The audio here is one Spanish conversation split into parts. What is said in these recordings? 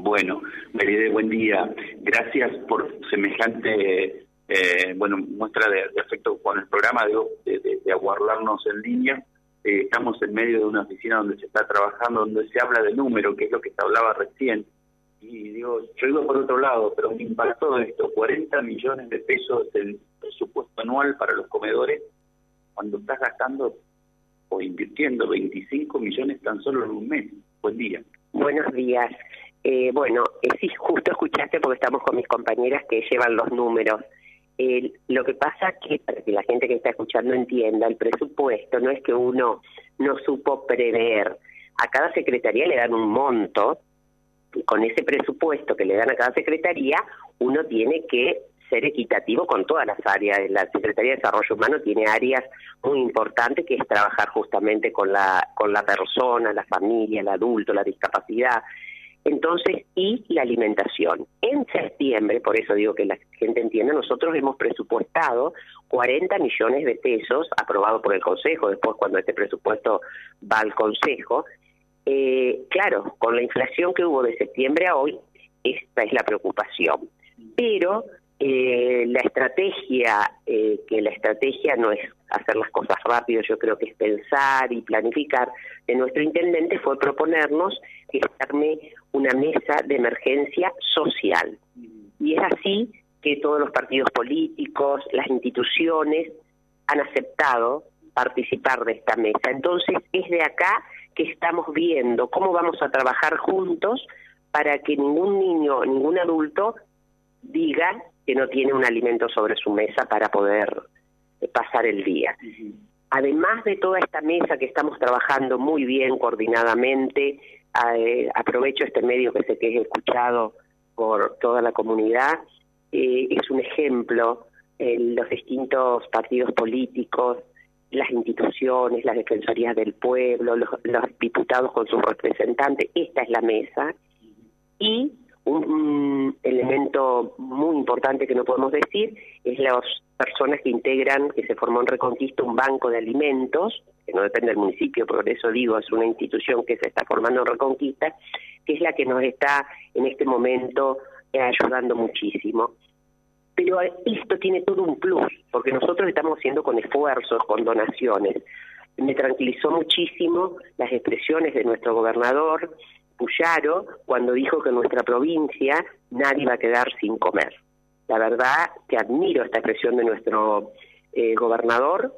Bueno, Meride, buen día. Gracias por semejante eh, bueno muestra de, afecto con el programa de, de, aguardarnos en línea. Eh, estamos en medio de una oficina donde se está trabajando, donde se habla de número, que es lo que se hablaba recién. Y digo, yo iba por otro lado, pero me impactó esto, 40 millones de pesos del presupuesto anual para los comedores, cuando estás gastando o invirtiendo 25 millones tan solo en un mes. Buen día. Buenos días. Eh, bueno, eh, sí, justo escuchaste porque estamos con mis compañeras que llevan los números. lo que pasa que, para que la gente que está escuchando entienda, el presupuesto no es que uno no supo prever. A cada secretaría le dan un monto, y con ese presupuesto que le dan a cada secretaría, uno tiene que ser equitativo con todas las áreas. La Secretaría de Desarrollo Humano tiene áreas muy importantes que es trabajar justamente con la, con la persona, la familia, el adulto, la discapacidad. Entonces, y la alimentación. En septiembre, por eso digo que la gente entienda, nosotros hemos presupuestado 40 millones de pesos, aprobado por el Consejo, después cuando este presupuesto va al Consejo. Eh, claro, con la inflación que hubo de septiembre a hoy, esta es la preocupación. Pero eh, la estrategia, eh, que la estrategia no es hacer las cosas rápido, yo creo que es pensar y planificar, de nuestro intendente fue proponernos que se arme una mesa de emergencia social. Y es así que todos los partidos políticos, las instituciones han aceptado participar de esta mesa. Entonces es de acá que estamos viendo cómo vamos a trabajar juntos para que ningún niño, ningún adulto diga que no tiene un alimento sobre su mesa para poder eh, pasar el día. Además de toda esta mesa que estamos trabajando muy bien coordinadamente, eh, aprovecho este medio que sé que es escuchado por toda la comunidad, eh, es un ejemplo en los distintos partidos políticos, las instituciones, las defensorías del pueblo, los, los diputados con sus representantes, esta es la mesa, y un, elemento muy importante que no podemos decir es las personas que integran, que se formó en Reconquista un banco de alimentos, que no depende del municipio, por eso digo, es una institución que se está formando en Reconquista, que es la que nos está en este momento eh, ayudando muchísimo. Pero esto tiene todo un plus, porque nosotros estamos haciendo con esfuerzos, con donaciones. Me tranquilizó muchísimo las expresiones de nuestro gobernador, Puyaro cuando dijo que en nuestra provincia nadie va a quedar sin comer. La verdad que admiro esta expresión de nuestro eh, gobernador,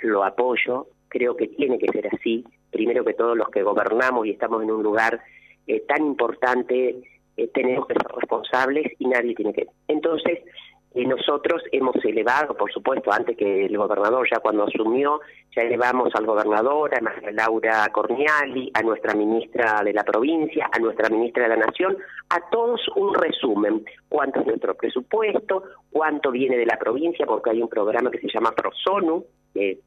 lo apoyo, creo que tiene que ser así. Primero que todos los que gobernamos y estamos en un lugar eh, tan importante, eh, tenemos que ser responsables y nadie tiene que. Entonces, y nosotros hemos elevado, por supuesto, antes que el gobernador, ya cuando asumió, ya elevamos al gobernador, a María Laura Corniali, a nuestra ministra de la provincia, a nuestra ministra de la Nación, a todos un resumen. Cuánto es nuestro presupuesto, cuánto viene de la provincia, porque hay un programa que se llama ProSONU, que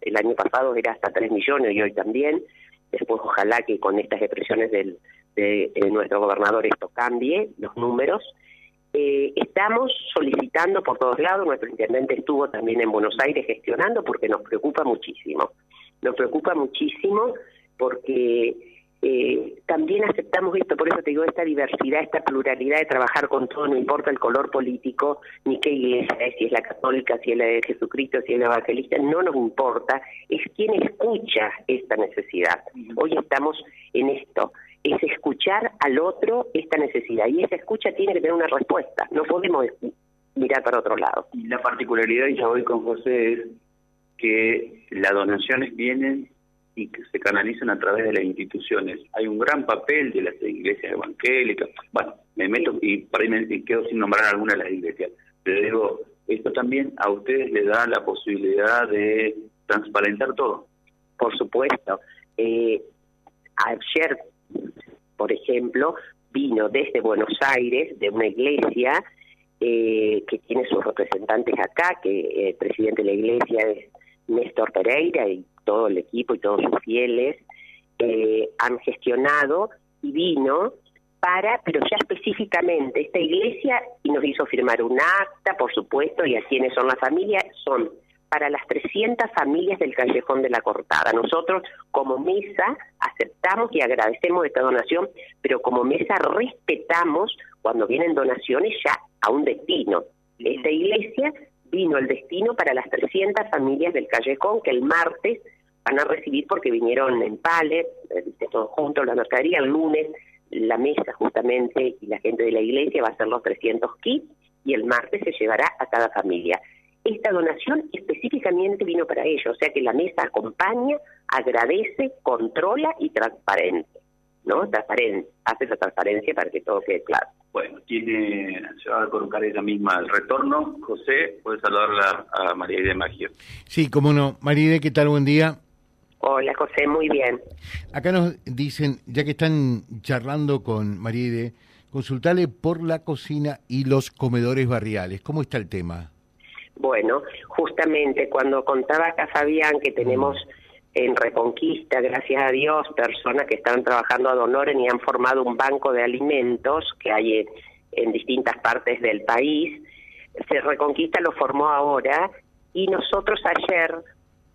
el año pasado era hasta 3 millones y hoy también. Después, ojalá que con estas expresiones del, de nuestro gobernador esto cambie, los números eh, estamos solicitando por todos lados, nuestro intendente estuvo también en Buenos Aires gestionando porque nos preocupa muchísimo. Nos preocupa muchísimo porque eh, también aceptamos esto, por eso te digo, esta diversidad, esta pluralidad de trabajar con todo, no importa el color político, ni qué iglesia es, si es la católica, si es la de Jesucristo, si es la evangelista, no nos importa, es quien escucha esta necesidad. Hoy estamos en esto, es escuchar al otro esta necesidad y esa escucha tiene que tener una respuesta, no podemos mirar para otro lado. Y la particularidad, y ya voy con José, es que las donaciones vienen y que se canalizan a través de las instituciones. Hay un gran papel de las iglesias evangélicas. Bueno, me meto y para ahí me quedo sin nombrar alguna de las iglesias. Pero digo, esto también a ustedes les da la posibilidad de transparentar todo. Por supuesto. Eh, ayer por ejemplo, vino desde Buenos Aires, de una iglesia eh, que tiene sus representantes acá, que el presidente de la iglesia es Néstor Pereira y todo el equipo y todos sus fieles, eh, han gestionado y vino para, pero ya específicamente, esta iglesia y nos hizo firmar un acta, por supuesto, y a quienes son las familias, son para las 300 familias del Callejón de la Cortada. Nosotros como mesa aceptamos y agradecemos esta donación, pero como mesa respetamos cuando vienen donaciones ya a un destino. Esta iglesia vino el destino para las 300 familias del Callejón que el martes van a recibir porque vinieron en palet, eh, todos juntos, la mercadería, el lunes la mesa justamente y la gente de la iglesia va a hacer los 300 kits y el martes se llevará a cada familia. Esta donación específicamente vino para ellos, o sea que la mesa acompaña, agradece, controla y transparente, ¿no? Transparente, hace esa transparencia para que todo quede claro. Bueno, tiene, se va a colocar ella misma el retorno. José, puede saludarla a María de Maggio. Sí, cómo no. María ¿qué tal? Buen día. Hola José, muy bien. Acá nos dicen, ya que están charlando con María consultale por la cocina y los comedores barriales. ¿Cómo está el tema? Bueno, justamente cuando contaba acá Fabián que tenemos en Reconquista, gracias a Dios, personas que están trabajando a Donoren y han formado un banco de alimentos que hay en, distintas partes del país. Se Reconquista lo formó ahora y nosotros ayer,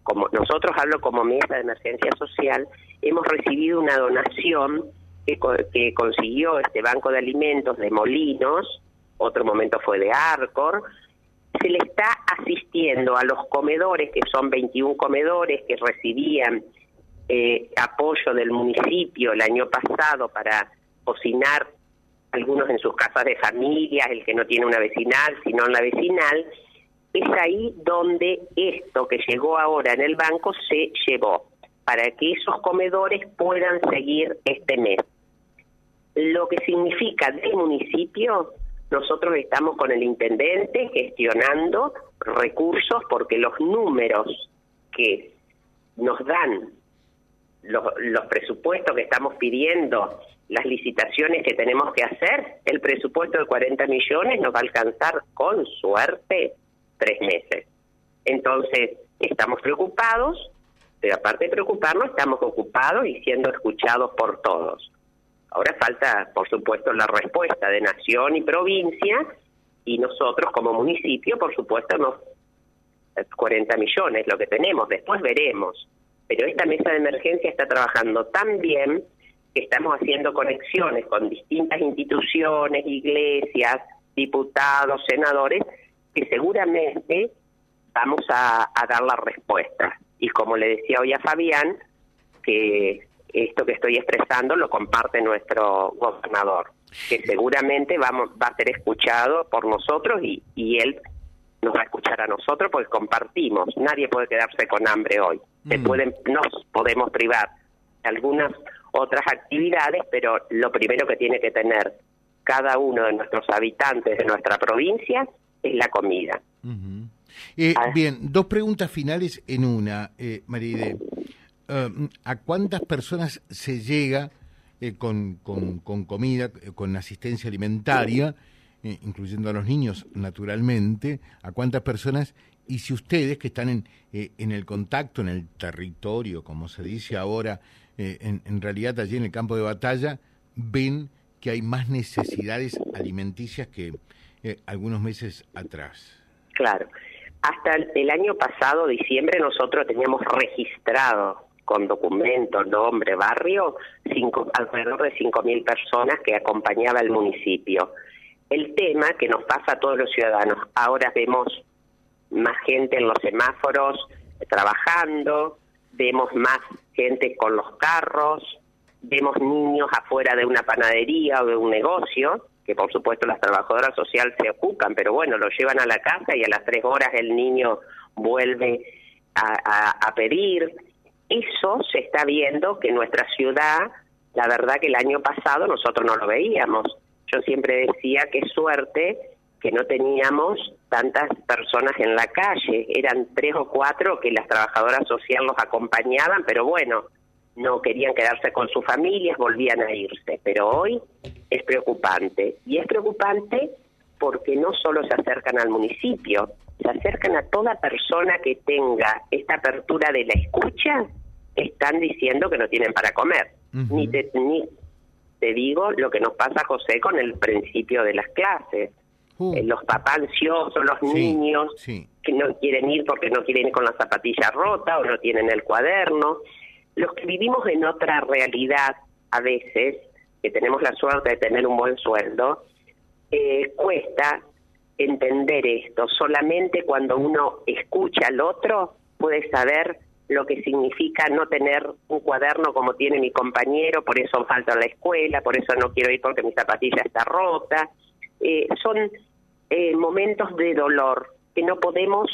como nosotros hablo como mesa de emergencia social, hemos recibido una donación que, que consiguió este banco de alimentos de Molinos, otro momento fue de Arcor, se le está asistiendo a los comedores, que son 21 comedores que recibían eh, apoyo del municipio el año pasado para cocinar algunos en sus casas de familia, el que no tiene una vecinal, sino en la vecinal, es ahí donde esto que llegó ahora en el banco se llevó, para que esos comedores puedan seguir este mes. Lo que significa del municipio nosotros estamos con el intendente gestionando recursos porque los números que nos dan los, presupuestos que estamos pidiendo, las licitaciones que tenemos que hacer, el presupuesto de 40 millones nos va a alcanzar con suerte tres meses. Entonces, estamos preocupados, pero aparte de preocuparnos, estamos ocupados y siendo escuchados por todos. Ahora falta, por supuesto, la respuesta de nación y provincia y nosotros como municipio, por supuesto, nos 40 millones lo que tenemos, después veremos. Pero esta mesa de emergencia está trabajando tan bien que estamos haciendo conexiones con distintas instituciones, iglesias, diputados, senadores, que seguramente vamos a, a dar la respuesta. Y como le decía hoy a Fabián, que esto que estoy expresando lo comparte nuestro gobernador, que seguramente vamos, va a ser escuchado por nosotros y, y él nos va a escuchar a nosotros porque compartimos. Nadie puede quedarse con hambre hoy. Se mm. pueden, nos podemos privar de algunas otras actividades, pero lo primero que tiene que tener cada uno de nuestros habitantes de nuestra provincia es la comida. Eh, ah. Bien, dos preguntas finales en una, eh, Maride. Em, ¿a cuántas personas se llega eh, con, con, comida, eh, con asistencia alimentaria, eh, incluyendo a los niños, naturalmente? ¿A cuántas personas? Y si ustedes que están en, en el contacto, en el territorio, como se dice ahora, en, en realidad allí en el campo de batalla, ven que hay más necesidades alimenticias que algunos meses atrás. Claro. Hasta el año pasado, diciembre, nosotros teníamos registrado con documento, nombre, barrio, cinco, alrededor de 5.000 personas que acompañaba el municipio. El tema que nos pasa a todos los ciudadanos, ahora vemos más gente en los semáforos trabajando, vemos más gente con los carros, vemos niños afuera de una panadería o de un negocio, que por supuesto las trabajadoras sociales se ocupan, pero bueno, lo llevan a la casa y a las tres horas el niño vuelve a pedir eso se está viendo que nuestra ciudad, la verdad que el año pasado nosotros no lo veíamos. Yo siempre decía que suerte que no teníamos tantas personas en la calle, eran tres o cuatro que las trabajadoras sociales los acompañaban, pero bueno, no querían quedarse con sus familias, volvían a irse. Pero hoy es preocupante. Y es preocupante porque no solo se acercan al municipio, se acercan a toda persona que tenga esta apertura de la escucha están diciendo que no tienen para comer. Ni te, ni te digo lo que nos pasa, José, con el principio de las clases. Uh. Eh, los papás ansiosos, los niños, que no quieren ir porque no quieren ir con la zapatilla rota o no tienen el cuaderno. Los que vivimos en otra realidad, a veces, que tenemos la suerte de tener un buen sueldo, eh, cuesta entender esto. Solamente cuando uno escucha al otro puede saber lo que significa no tener un cuaderno como tiene mi compañero, por eso falta la escuela, por eso no quiero ir porque mi zapatilla está rota. Eh, son eh, momentos de dolor que no podemos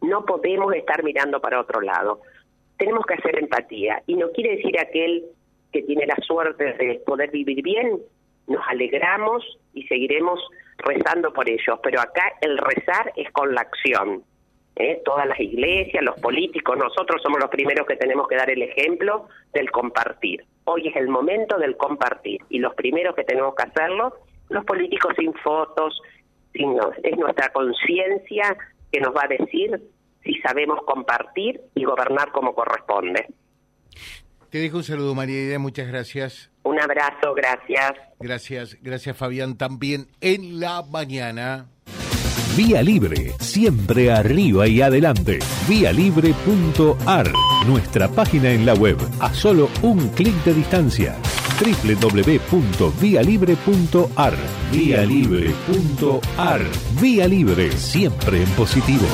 no podemos estar mirando para otro lado. Tenemos que hacer empatía y no quiere decir aquel que tiene la suerte de poder vivir bien, nos alegramos y seguiremos rezando por ellos, pero acá el rezar es con la acción. ¿eh? Todas las iglesias, los políticos, nosotros somos los primeros que tenemos que dar el ejemplo del compartir. Hoy es el momento del compartir y los primeros que tenemos que hacerlo, los políticos sin fotos, es nuestra conciencia que nos va a decir si sabemos compartir y gobernar como corresponde. Te dejo un saludo, María Idea, muchas gracias. Un abrazo, gracias. Gracias, gracias Fabián. También en la mañana. Vía Libre, siempre arriba y adelante. Vialibre.ar, nuestra página en la web, a solo un clic de distancia www.vialibre.ar. Vía Libre.ar. Vía Libre, siempre en positivo.